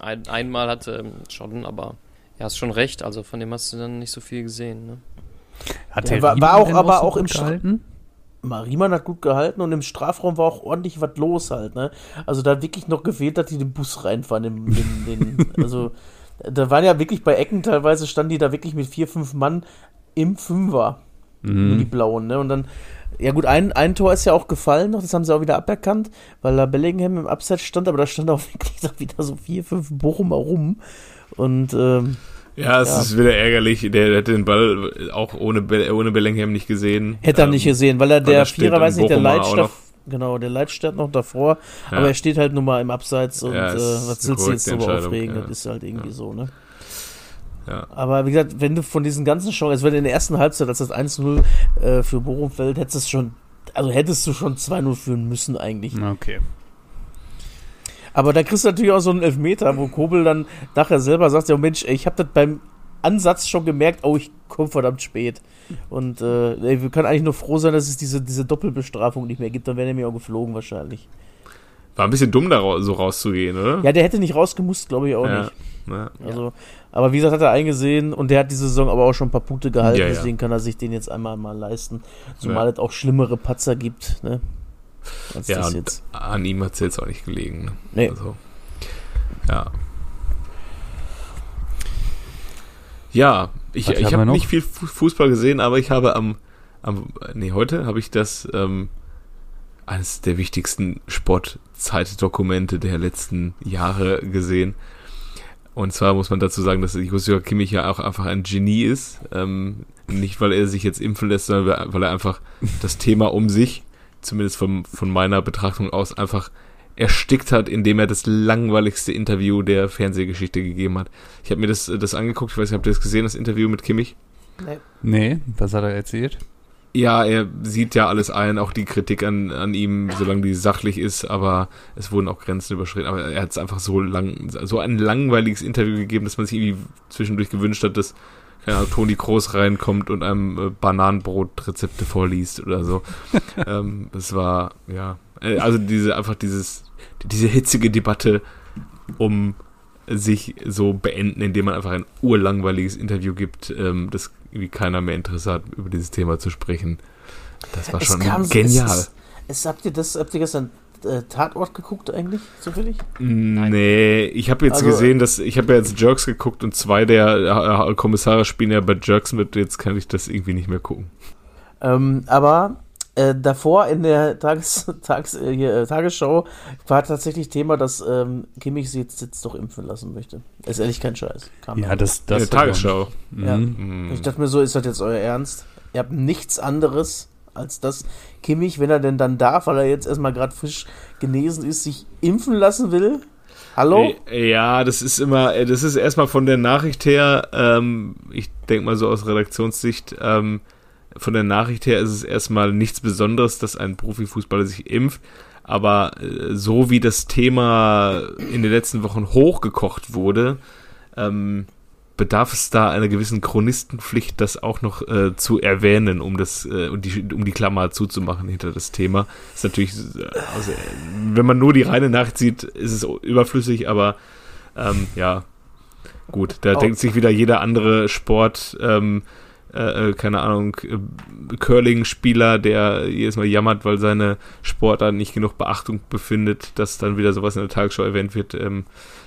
Ein, einmal hatte ähm, schon, aber ja, hast schon recht. Also von dem hast du dann nicht so viel gesehen. Ne? Hat Ja, der war- war auch- aber so auch im gut Mariman hat gut gehalten und im Strafraum war auch ordentlich was los halt, ne? Also da hat wirklich noch gefehlt, dass die den Bus reinfahren. In, in, den, also da waren ja wirklich bei Ecken teilweise standen die da wirklich mit vier, fünf Mann im Fünfer. Nur die Blauen, ne? Und dann, ja gut, ein, ein Tor ist ja auch gefallen noch, das haben sie auch wieder aberkannt, weil da Bellingham im Abseits stand, aber da stand auch wirklich wieder so vier, fünf Bochumer rum. Und ähm, Ja, es Ja. ist wieder ärgerlich. Der hätte den Ball auch ohne, Be ohne Bellingham nicht gesehen. hätte er Ähm, nicht gesehen, weil er weil der Vierer, weiß nicht, der noch. genau, der Leitsch steht noch davor, Ja. aber er steht halt nur mal im Abseits und Ja, äh, was willst du jetzt darüber Entscheidung, aufregen? ja. Das ist halt irgendwie so, ne? Ja. Aber wie gesagt, wenn du von diesen ganzen Chancen, also wenn in der ersten Halbzeit, als das 1-0 äh, für Bochum fällt, hättest du schon, also hättest du schon 2-0 führen müssen eigentlich. Okay. Aber da kriegst du natürlich auch so einen Elfmeter, wo Kobel dann nachher selber sagt, ja Mensch, ich habe das beim Ansatz schon gemerkt, oh, ich komme verdammt spät. Und äh, ey, wir können eigentlich nur froh sein, dass es diese, diese Doppelbestrafung nicht mehr gibt, dann wäre er mir auch geflogen wahrscheinlich. War ein bisschen dumm, da ra- so rauszugehen, oder? Ja, der hätte nicht rausgemusst, glaube ich auch Ja. nicht. Ja. Also, aber wie gesagt, hat er eingesehen und der hat diese Saison aber auch schon ein paar Punkte gehalten, Ja, deswegen kann er sich den jetzt einmal mal leisten. Zumal es auch schlimmere Patzer gibt, ne? Ja, das und jetzt. an ihm hat es jetzt auch nicht gelegen. Ne? Nee. Also, ja. Ja, ich, Was ich habe noch? nicht viel Fu- Fußball gesehen, aber ich habe am, am nee, heute habe ich das, ähm, eines der wichtigsten Sportzeitdokumente der letzten Jahre gesehen. Und zwar muss man dazu sagen, dass Joshua Kimmich ja auch einfach ein Genie ist. Ähm, nicht, weil er sich jetzt impfen lässt, sondern weil er einfach das Thema um sich, zumindest vom, von meiner Betrachtung aus, einfach erstickt hat, indem er das langweiligste Interview der Fernsehgeschichte gegeben hat. Ich habe mir das, das angeguckt, ich weiß nicht, habt ihr das gesehen, das Interview mit Kimmich? Nee, was hat er erzählt? Ja, er sieht ja alles ein, auch die Kritik an, an ihm, solange die sachlich ist, aber es wurden auch Grenzen überschritten. Aber er hat es einfach so lang, so ein langweiliges Interview gegeben, dass man sich irgendwie zwischendurch gewünscht hat, dass Ahnung, Toni Kroos reinkommt und einem äh, Bananenbrot-Rezepte vorliest oder so. ähm, es war, ja, äh, also diese, einfach dieses, diese hitzige Debatte um sich so beenden, indem man einfach ein urlangweiliges Interview gibt, ähm, das irgendwie keiner mehr Interesse hat, über dieses Thema zu sprechen. Das war schon genial. Es, es, es, habt ihr das, habt ihr gestern äh, Tatort geguckt eigentlich, zufällig? Nee, ich habe jetzt Also, gesehen, dass ich habe ja jetzt Jerks geguckt und zwei der äh, Kommissare spielen ja bei Jerks mit, jetzt kann ich das irgendwie nicht mehr gucken. Ähm, aber äh, davor in der Tages, Tages, äh, hier, äh, Tagesschau war tatsächlich Thema, dass ähm, Kimmich sich jetzt, jetzt doch impfen lassen möchte. Ist ehrlich kein Scheiß. Kam Ja, da. das, In das der Tagesschau. Ja. Mhm. Mhm. Ich dachte mir so, ist das jetzt euer Ernst? Ihr habt nichts anderes als das Kimmich, wenn er denn dann darf, weil er jetzt erstmal gerade frisch genesen ist, sich impfen lassen will. Hallo? Äh, Ja, das ist immer, äh, das ist erstmal von der Nachricht her, ähm, ich denke mal so aus Redaktionssicht, ähm, von der Nachricht her ist es erstmal nichts Besonderes, dass ein Profifußballer sich impft. Aber äh, so wie das Thema in den letzten Wochen hochgekocht wurde, ähm, bedarf es da einer gewissen Chronistenpflicht, das auch noch äh, zu erwähnen, um das, äh, um die, um die Klammer zuzumachen hinter das Thema. Ist natürlich, äh, also, wenn man nur die reine Nachricht sieht, ist es überflüssig, aber ähm, ja, gut, da Oh. denkt sich wieder jeder andere Sport, ähm, äh, äh, keine Ahnung, äh, Curling-Spieler, der jedes Mal jammert, weil seine Sportart nicht genug Beachtung befindet, dass dann wieder sowas in der Tagesschau erwähnt wird. Ähm,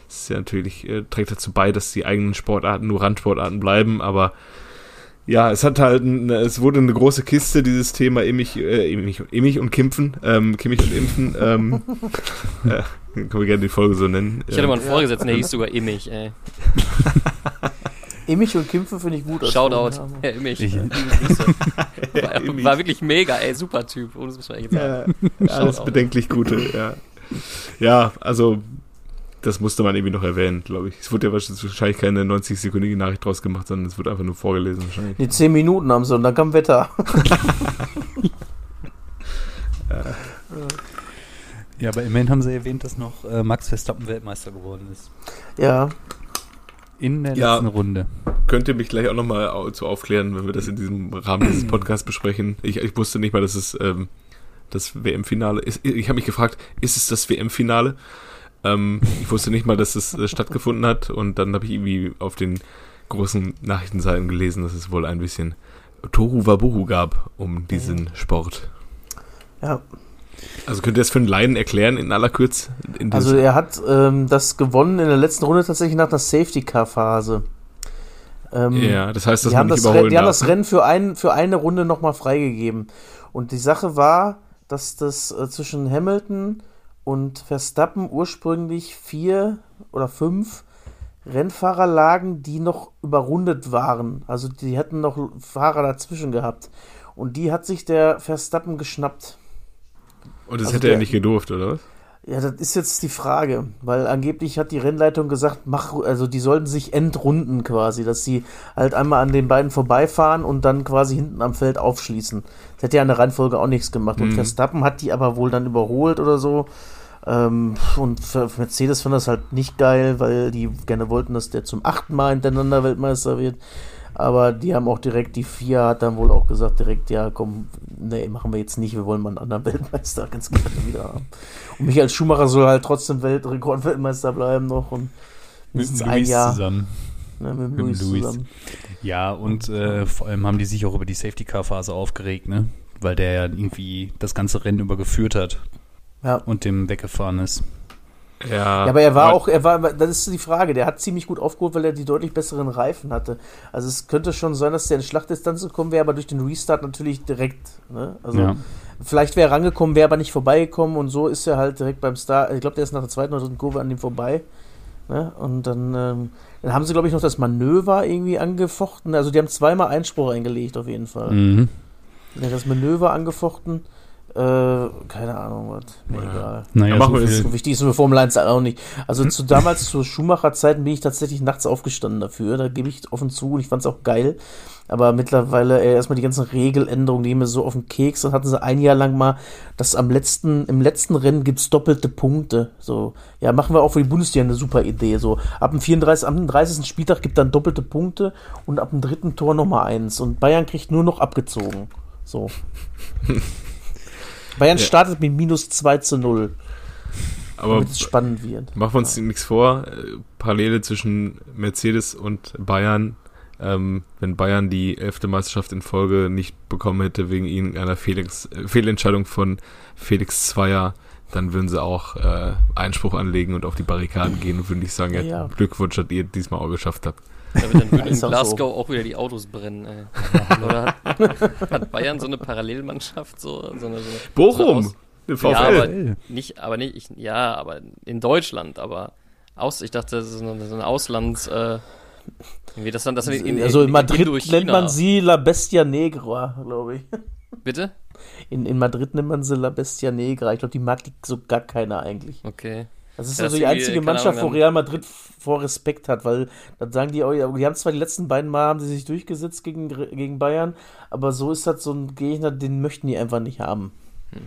das ist ja natürlich, äh, trägt dazu bei, dass die eigenen Sportarten nur Randsportarten bleiben, aber ja, es hat halt, ein, es wurde eine große Kiste, dieses Thema Immich, äh, Immich, Immich und Kimpfen, ähm, Kimmich und Impfen, ähm, äh, können wir gerne die Folge so nennen. Ich hatte mal einen Ja. Vorgesetzten, der hieß sogar Immich, ey. Immich und Kimpfen finde ich gut. Shoutout. Herr Immich. Ich-. War, war wirklich mega, ey, super Typ. Oh, das muss man echt sagen. Ja, alles bedenklich Gute, ja. Ja, also, das musste man irgendwie noch erwähnen, glaube ich. Es wurde ja wahrscheinlich keine 90-sekündige Nachricht draus gemacht, sondern es wird einfach nur vorgelesen wahrscheinlich. Die 10 Minuten haben sie und dann kam Wetter. Ja, aber immerhin haben sie erwähnt, dass noch äh, Max Verstappen Weltmeister geworden ist. ja. In der Ja. letzten Runde. Könnt ihr mich gleich auch nochmal zu aufklären, wenn wir das in diesem Rahmen dieses Podcasts besprechen? Ich, ich wusste nicht mal, dass es ähm, das WM-Finale ist. Ich habe mich gefragt, ist es das WM-Finale? Ähm, ich wusste nicht mal, dass es äh, stattgefunden hat und dann habe ich irgendwie auf den großen Nachrichtenseiten gelesen, dass es wohl ein bisschen Tohu Wabuhu gab um diesen Sport. Ja, Also könnt ihr das für einen Laien erklären in aller Kürze? In also er hat ähm, das gewonnen in der letzten Runde tatsächlich nach der Safety-Car-Phase. Ähm, ja, das heißt, dass die man haben, nicht das, Rennen, überholen die haben das Rennen für, ein, für eine Runde nochmal freigegeben. Und die Sache war, dass das äh, zwischen Hamilton und Verstappen ursprünglich vier oder fünf Rennfahrer lagen, die noch überrundet waren. Also die hätten noch Fahrer dazwischen gehabt. Und die hat sich der Verstappen geschnappt. Und das also hätte er der- nicht gedurft, oder was? Ja, das ist jetzt die Frage, weil angeblich hat die Rennleitung gesagt, mach, also die sollten sich entrunden quasi, dass sie halt einmal an den beiden vorbeifahren und dann quasi hinten am Feld aufschließen. Das hätte ja in der Reihenfolge auch nichts gemacht. Und Mhm. Verstappen hat die aber wohl dann überholt oder so. Ähm, und Mercedes fand das halt nicht geil, weil die gerne wollten, dass der zum achten Mal hintereinander Weltmeister wird. Aber die haben auch direkt, die FIA hat dann wohl auch gesagt, direkt, ja komm, nee, machen wir jetzt nicht, wir wollen mal einen anderen Weltmeister ganz gerne wieder haben. Und Michael Schumacher soll halt trotzdem Weltrekordweltmeister bleiben noch und mindestens ein Jahr zusammen. ne, mit, Mit Luis Luis. zusammen. Ja, und äh, vor allem haben die sich auch über die Safety-Car-Phase aufgeregt, ne? Weil der ja irgendwie das ganze Rennen über geführt hat Ja. und dem weggefahren ist. Ja, Ja, aber er war auch, er war, das ist die Frage, der hat ziemlich gut aufgeholt, weil er die deutlich besseren Reifen hatte. Also es könnte schon sein, dass der in Schlachtdistanz gekommen wäre, aber durch den Restart natürlich direkt. Ne? Also Ja. vielleicht wäre er rangekommen, wäre aber nicht vorbeigekommen und so ist er halt direkt beim Star. Ich glaube, der ist nach der zweiten oder dritten Kurve an dem vorbei. Ne? Und dann, ähm, dann haben sie, glaube ich, noch das Manöver irgendwie angefochten. Also die haben zweimal Einspruch eingelegt, auf jeden Fall. Mhm. Ja, das Manöver angefochten. Äh, keine Ahnung, was. Mir Ja. egal. Naja, Ja, machen so wir viel, So wichtig ist mir Formel 1 auch nicht. Also zu damals, zu Schumacher-Zeiten bin ich tatsächlich nachts aufgestanden dafür. Da gebe ich offen zu und ich fand es auch geil. Aber mittlerweile äh, erstmal die ganzen Regeländerungen, die mir so auf den Keks. Dann hatten sie ein Jahr lang mal, dass am letzten, im letzten Rennen gibt's doppelte Punkte. So, ja, machen wir auch für die Bundesliga eine super Idee. So, ab dem 34, am 30. Spieltag gibt dann doppelte Punkte und ab dem dritten Tor nochmal eins. Und Bayern kriegt nur noch abgezogen. So. Bayern Ja. startet mit minus 2 zu 0 aber damit es spannend wird. machen wir uns nichts vor. äh, Parallele zwischen Mercedes und Bayern. Ähm, wenn Bayern die elfte Meisterschaft in Folge nicht bekommen hätte wegen irgendeiner Felix, äh, Fehlentscheidung von Felix Zweier, dann würden sie auch äh, Einspruch anlegen und auf die Barrikaden gehen und würden nicht sagen, ja, Ja, ja. Glückwunsch, dass ihr diesmal auch geschafft habt. Damit dann würden in Glasgow auch wieder die Autos brennen. Ey. Oder hat, hat Bayern so eine Parallelmannschaft? So, so eine, so eine, Bochum! So eine Aus, ja, aber VfL. nicht, aber nicht, ich, ja, aber in Deutschland, aber aus, ich dachte, das ist so eine, so eine Auslands, äh, wie das dann, das in, in, also in Madrid Indochina. nennt man sie La Bestia Negra, glaube ich. Bitte? In, in Madrid nennt man sie La Bestia Negra. Ich glaube, die mag die so gar keiner eigentlich. Okay. Das ist Ja, also die einzige keine Mannschaft, wo Ahnung, Real Madrid vor Respekt hat, weil dann sagen die ja, die haben zwar die letzten beiden Mal haben sie sich durchgesetzt gegen, gegen Bayern, aber so ist das so ein Gegner, den möchten die einfach nicht haben. Hm.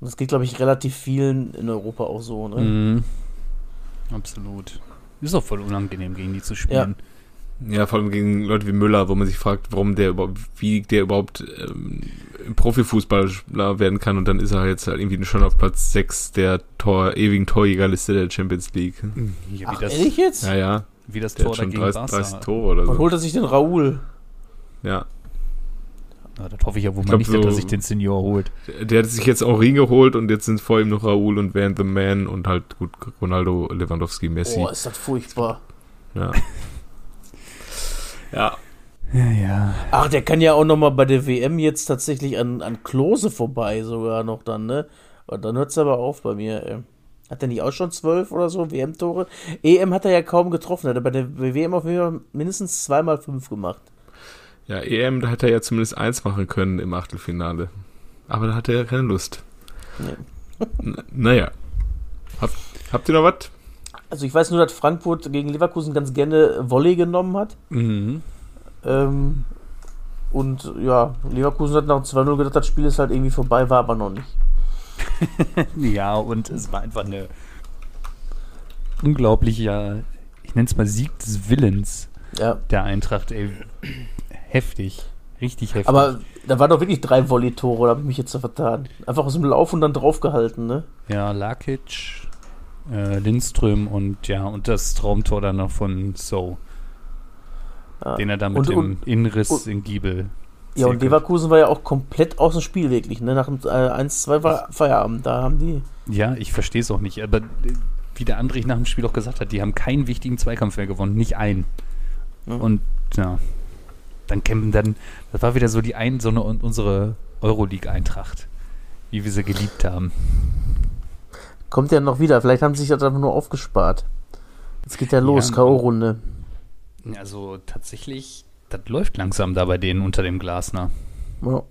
Und das geht, glaube ich, relativ vielen in Europa auch so, ne? Mhm. Absolut. Ist auch voll unangenehm, gegen die zu spielen. Ja, vor allem gegen Leute wie Müller, wo man sich fragt, warum der überhaupt, wie der überhaupt ähm, im Profifußballer werden kann und dann ist er jetzt halt irgendwie schon auf Platz 6 der Tor, ewigen Torjägerliste der Champions League. Ja, wie, Ach, das, ehrlich jetzt? Ja, ja, wie das der Tor hat schon dagegen 30, Barca. 30 Tore oder Wann so. holt er sich den Raoul? Ja, Ja, das hoffe ich ja wohl mal nicht, dass er so- sich den Senior holt. der, der hat sich jetzt Henri geholt und jetzt sind vor ihm noch Raúl und Van the Man und halt gut Ronaldo, Lewandowski, Messi. Oh, ist das furchtbar. Ja. ja, Ja, ja. Ach, der kann ja auch noch mal bei der WM jetzt tatsächlich an, an Klose vorbei sogar noch dann, ne? Und dann hört's aber auf bei mir, ey. Hat er nicht auch schon zwölf oder so WM-Tore? EM hat er ja kaum getroffen, hat er bei der WM auf jeden Fall mindestens zweimal fünf gemacht. ja, EM, da hätte er ja zumindest eins machen können im Achtelfinale. Aber da hatte er keine Lust. N naja. Hab, habt ihr noch was? Also ich weiß nur, dass Frankfurt gegen Leverkusen ganz gerne Volley genommen hat. Mhm. Ähm, und ja, Leverkusen hat nach 2-0 gedacht, das Spiel ist halt irgendwie vorbei, war aber noch nicht. Ja, und es war einfach eine unglaubliche, ja, ich nenne es mal Sieg des Willens Ja. der Eintracht, ey. Heftig. Richtig heftig. Aber da waren doch wirklich drei Volley-Tore, oder habe ich mich jetzt da vertan? Einfach aus dem Lauf und dann draufgehalten, ne? ja, Lakic, äh, Lindström und ja, und das Traumtor dann noch von So, Ja. den er dann mit Und- dem und- Inriss und- in Giebel. Ja, und. Leverkusen war ja auch komplett aus dem Spiel wirklich, ne? Nach dem äh, 1-2 war Feierabend. Da haben die. Ja, ich verstehe es auch nicht. Aber äh, wie der Andrich nach dem Spiel auch gesagt hat, die haben keinen wichtigen Zweikampf mehr gewonnen, nicht einen. Mhm. Und ja, dann kämpfen dann, das war wieder so die ein, so eine unsere Euroleague-Eintracht, wie wir sie geliebt haben. Kommt ja noch wieder. Vielleicht haben sie sich das einfach nur aufgespart. Jetzt geht ja los, Ja, K.O.-Runde. Also tatsächlich, das läuft langsam da bei denen unter dem Glasner. Ja.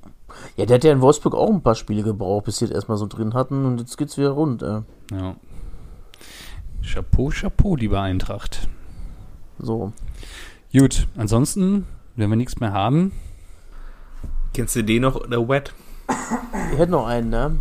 ja, der hat ja in Wolfsburg auch ein paar Spiele gebraucht, bis sie das erstmal so drin hatten und jetzt geht's wieder rund. Äh. Ja. Chapeau, Chapeau, liebe Eintracht. So. Gut, ansonsten, wenn wir nichts mehr haben, Kennst du den noch, der Wet? Ich hätte noch einen, ne?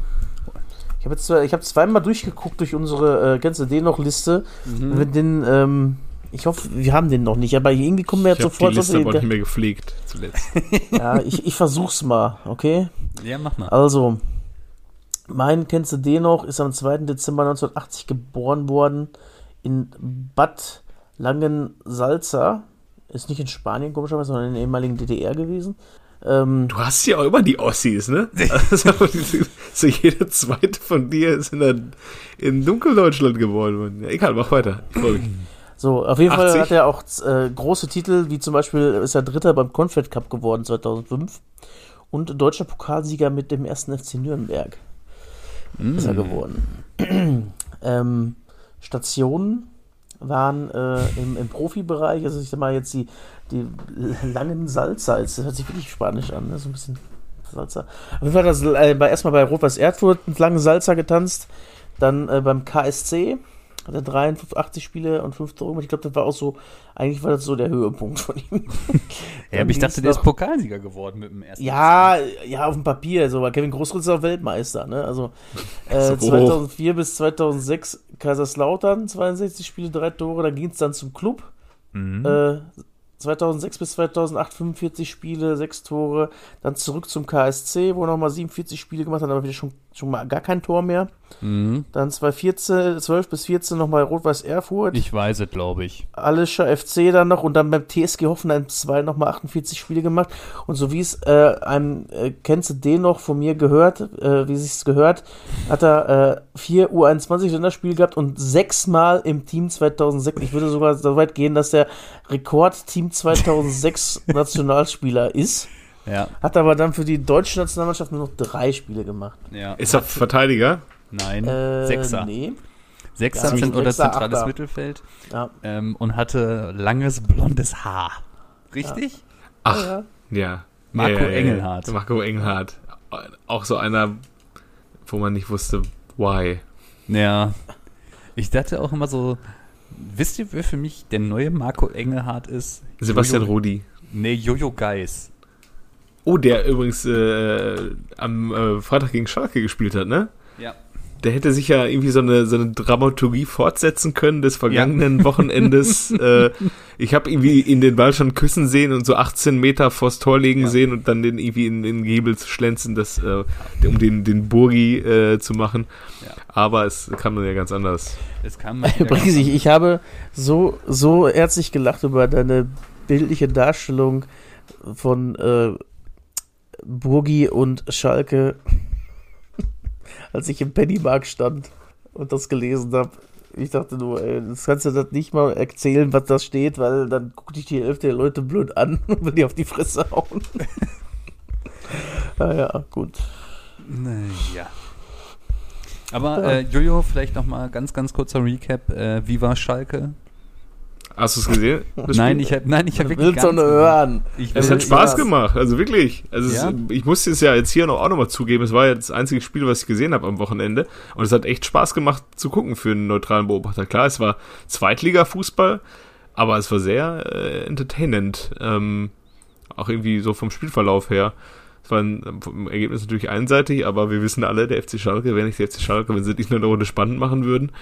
Ich habe jetzt zwei, ich habe zweimal durchgeguckt durch unsere, äh, kennst du den noch Liste? Mhm. Mit den, ähm, ich hoffe, wir haben den noch nicht, aber irgendwie kommen wir Ich jetzt habe die sofort Liste aber nicht mehr gepflegt zuletzt. Ja, ich, ich versuch's mal, okay? ja, mach mal. Also, mein kennst du den noch, ist am 2. Dezember 1980 geboren worden in Bad Langensalza. Ist nicht in Spanien, komischerweise, sondern in der ehemaligen DDR gewesen. Ähm, Du hast ja auch immer die Ossis, ne? Also, so jeder zweite von dir ist in, der, in Dunkeldeutschland geboren worden. Ja, egal, mach weiter. Ich freu mich. So, auf jeden 80? Fall hat er auch äh, große Titel, wie zum Beispiel ist er Dritter beim Confed Cup geworden 2005 und deutscher Pokalsieger mit dem ersten FC Nürnberg ist er geworden. ähm, Stationen waren äh, im, im Profibereich, also ich sag mal jetzt die, die langen Salzer, das hört sich wirklich spanisch an, ne? so ein bisschen Salzer. Auf jeden Fall hat er äh, erstmal bei Rot-Weiß Erfurt mit langen Salzer getanzt, dann äh, beim KSC hat er 83 Spiele und 5 Tore gemacht. Ich glaube, das war auch so, eigentlich war das so der Höhepunkt von ihm. Ja, aber ich dachte, der ist Pokalsieger geworden mit dem ersten. Ja, ja, auf dem Papier, so, weil Kevin Großkreuz ist auch Weltmeister, ne? Also äh, So. 2004 bis 2006 Kaiserslautern, 62 Spiele, 3 Tore, dann ging es dann zum Club. Mhm. Äh, 2006 bis 2008 45 Spiele, 6 Tore, dann zurück zum KSC, wo er nochmal 47 Spiele gemacht hat, aber wieder schon, schon mal gar kein Tor mehr. Mhm. Dann 2014, 12 bis 14 nochmal Rot-Weiß Erfurt. Ich weiß es, glaube ich. Alischer FC dann noch und dann beim TSG Hoffenheim 2 nochmal 48 Spiele gemacht. Und so wie es äh, einem, äh, kennst du den noch von mir gehört, äh, wie sich's gehört, hat er äh, vier U21-Länderspiele gehabt und sechsmal im Team 2006. Ich würde sogar so weit gehen, dass der Rekord-Team 2006 Nationalspieler ist. Ja. Hat aber dann für die deutsche Nationalmannschaft nur noch drei Spiele gemacht. ja. Ist er Verteidiger? Nein, Äh, Sechser. Nee. Sechser Ja, sind oder Sechser, zentrales Achter. Mittelfeld Ja. ähm, und hatte langes blondes Haar. Richtig? Ach, Ja, ja. Marco ja, ja, ja. Engelhardt. Marco Engelhardt. Auch so einer, wo man nicht wusste, why. Ja. Ich dachte auch immer so, wisst ihr, wer für mich der neue Marco Engelhardt ist? Sebastian Jojo, Rudi. Nee, Jojo Geis. Oh, der übrigens äh, am äh, Freitag gegen Schalke gespielt hat, ne? Ja. Der hätte sich ja irgendwie so eine, so eine Dramaturgie fortsetzen können des vergangenen Wochenendes. äh, ich habe irgendwie in den Ball schon küssen sehen und so 18 Meter vors Tor legen Ja. sehen und dann den irgendwie in den Gebel zu schlänzen, das, äh, um den, den Burgi äh, zu machen. Ja. Aber es kam dann ja ganz anders. Es kam mal ich, ich habe so, so herzlich gelacht über deine bildliche Darstellung von äh, Burgi und Schalke, als ich im Pennymark stand und das gelesen habe. Ich dachte nur, ey, das kannst du das nicht mal erzählen, was da steht, weil dann guckt dich die Hälfte der Leute blöd an und will die auf die Fresse hauen. ja, ja, gut. Ja. Aber äh, Jojo, vielleicht noch mal ganz, ganz kurzer Recap. Äh, wie war Schalke? Hast du es gesehen? Nein, ich habe nein, ich habe wirklich willst nur hören. Ich Es hat Spaß Ja. gemacht, also wirklich. Also es, Ja? ich musste es ja jetzt hier noch auch nochmal zugeben. Es war ja das einzige Spiel, was ich gesehen habe am Wochenende. Und es hat echt Spaß gemacht zu gucken für einen neutralen Beobachter. Klar, es war Zweitliga-Fußball, aber es war sehr äh, entertainend. Ähm, auch irgendwie so vom Spielverlauf her. Es war ein, vom Ergebnis natürlich einseitig, aber wir wissen alle, der FC Schalke wäre nicht der FC Schalke, wenn sie nicht nur eine Runde spannend machen würden.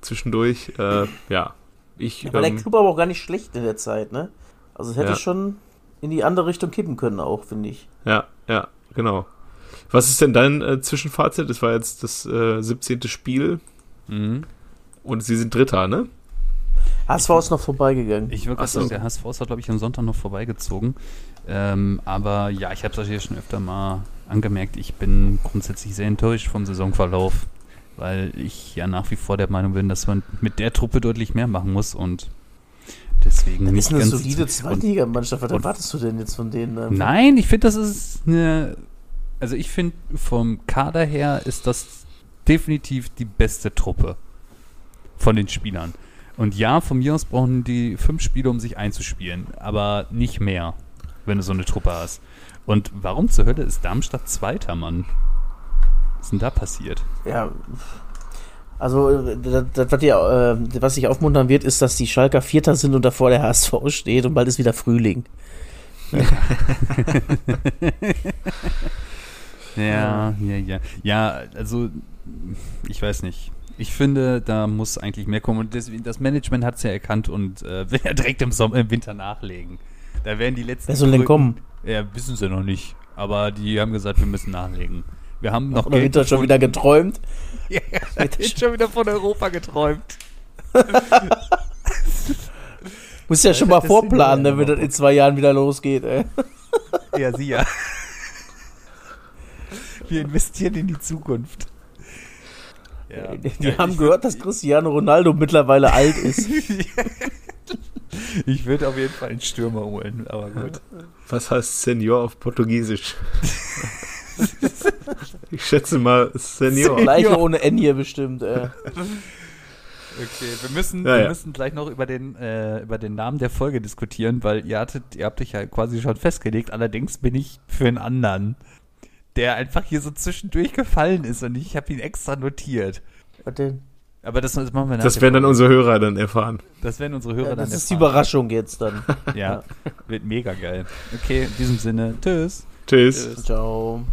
Zwischendurch, äh, ja, Ich, War der ähm, Club aber auch gar nicht schlecht in der Zeit, ne? Also es hätte Ja. schon in die andere Richtung kippen können auch, finde ich. ja, ja, genau. Was ist denn dein äh, Zwischenfazit? Das war jetzt das äh, 17. Spiel Mhm. und sie sind Dritter, ne? HSV ist noch vorbeigegangen. Ich würde sagen, der HSV ist, glaube ich, am Sonntag noch vorbeigezogen. Ähm, aber ja, ich habe es euch ja schon öfter mal angemerkt, ich bin grundsätzlich sehr enttäuscht vom Saisonverlauf, weil ich ja nach wie vor der Meinung bin, dass man mit der Truppe deutlich mehr machen muss und deswegen Das nicht ist eine solide Zweitligamannschaft. Was erwartest du denn jetzt von denen? ähm? Nein, ich finde, das ist eine. Also ich finde, vom Kader her ist das definitiv die beste Truppe von den Spielern. Und ja, von mir aus brauchen die fünf Spiele, um sich einzuspielen, aber nicht mehr, wenn du so eine Truppe hast. Und warum zur Hölle ist Darmstadt Zweiter, Mann? Was ist denn da passiert? Ja. Also, äh, das, das, was, äh, was sich aufmuntern wird, ist, dass die Schalker Vierter sind und davor der HSV steht und bald ist wieder Frühling. Ja, ja, ja. Ja, also ich weiß nicht. Ich finde, da muss eigentlich mehr kommen. Und deswegen, das Management hat es ja erkannt und äh, will ja direkt im, Sommer, im Winter nachlegen. Da werden die letzten. Wer soll denn kommen? Ja, wissen sie noch nicht. Aber die haben gesagt, wir müssen nachlegen. Wir haben noch Oder das schon wieder geträumt? Ja, wird schon wieder von Europa geträumt. Muss ja schon mal vorplanen, ne, wenn das in zwei Jahren wieder losgeht. Ey. Ja, sie ja. Wir investieren in die Zukunft. Ja. Die Ja, haben ich- gehört, dass Cristiano Ronaldo mittlerweile alt ist. Ich würde auf jeden Fall einen Stürmer holen, aber gut. Was heißt Senior auf Portugiesisch? Ich schätze mal Senior. Gleiche ohne N hier bestimmt. Ey. Okay, wir müssen, Ja, wir ja. müssen gleich noch über den, äh, über den Namen der Folge diskutieren, weil ihr hattet, ihr habt euch ja quasi schon festgelegt, allerdings bin ich für einen anderen, der einfach hier so zwischendurch gefallen ist und ich habe ihn extra notiert. Was denn? Aber das, das machen wir nach Das werden dann unsere Hörer dann erfahren. Das werden unsere Hörer Ja, dann das ist die erfahren. Überraschung jetzt dann. Ja, wird mega geil. Okay, in diesem Sinne, tschüss. Tschüss. Ciao.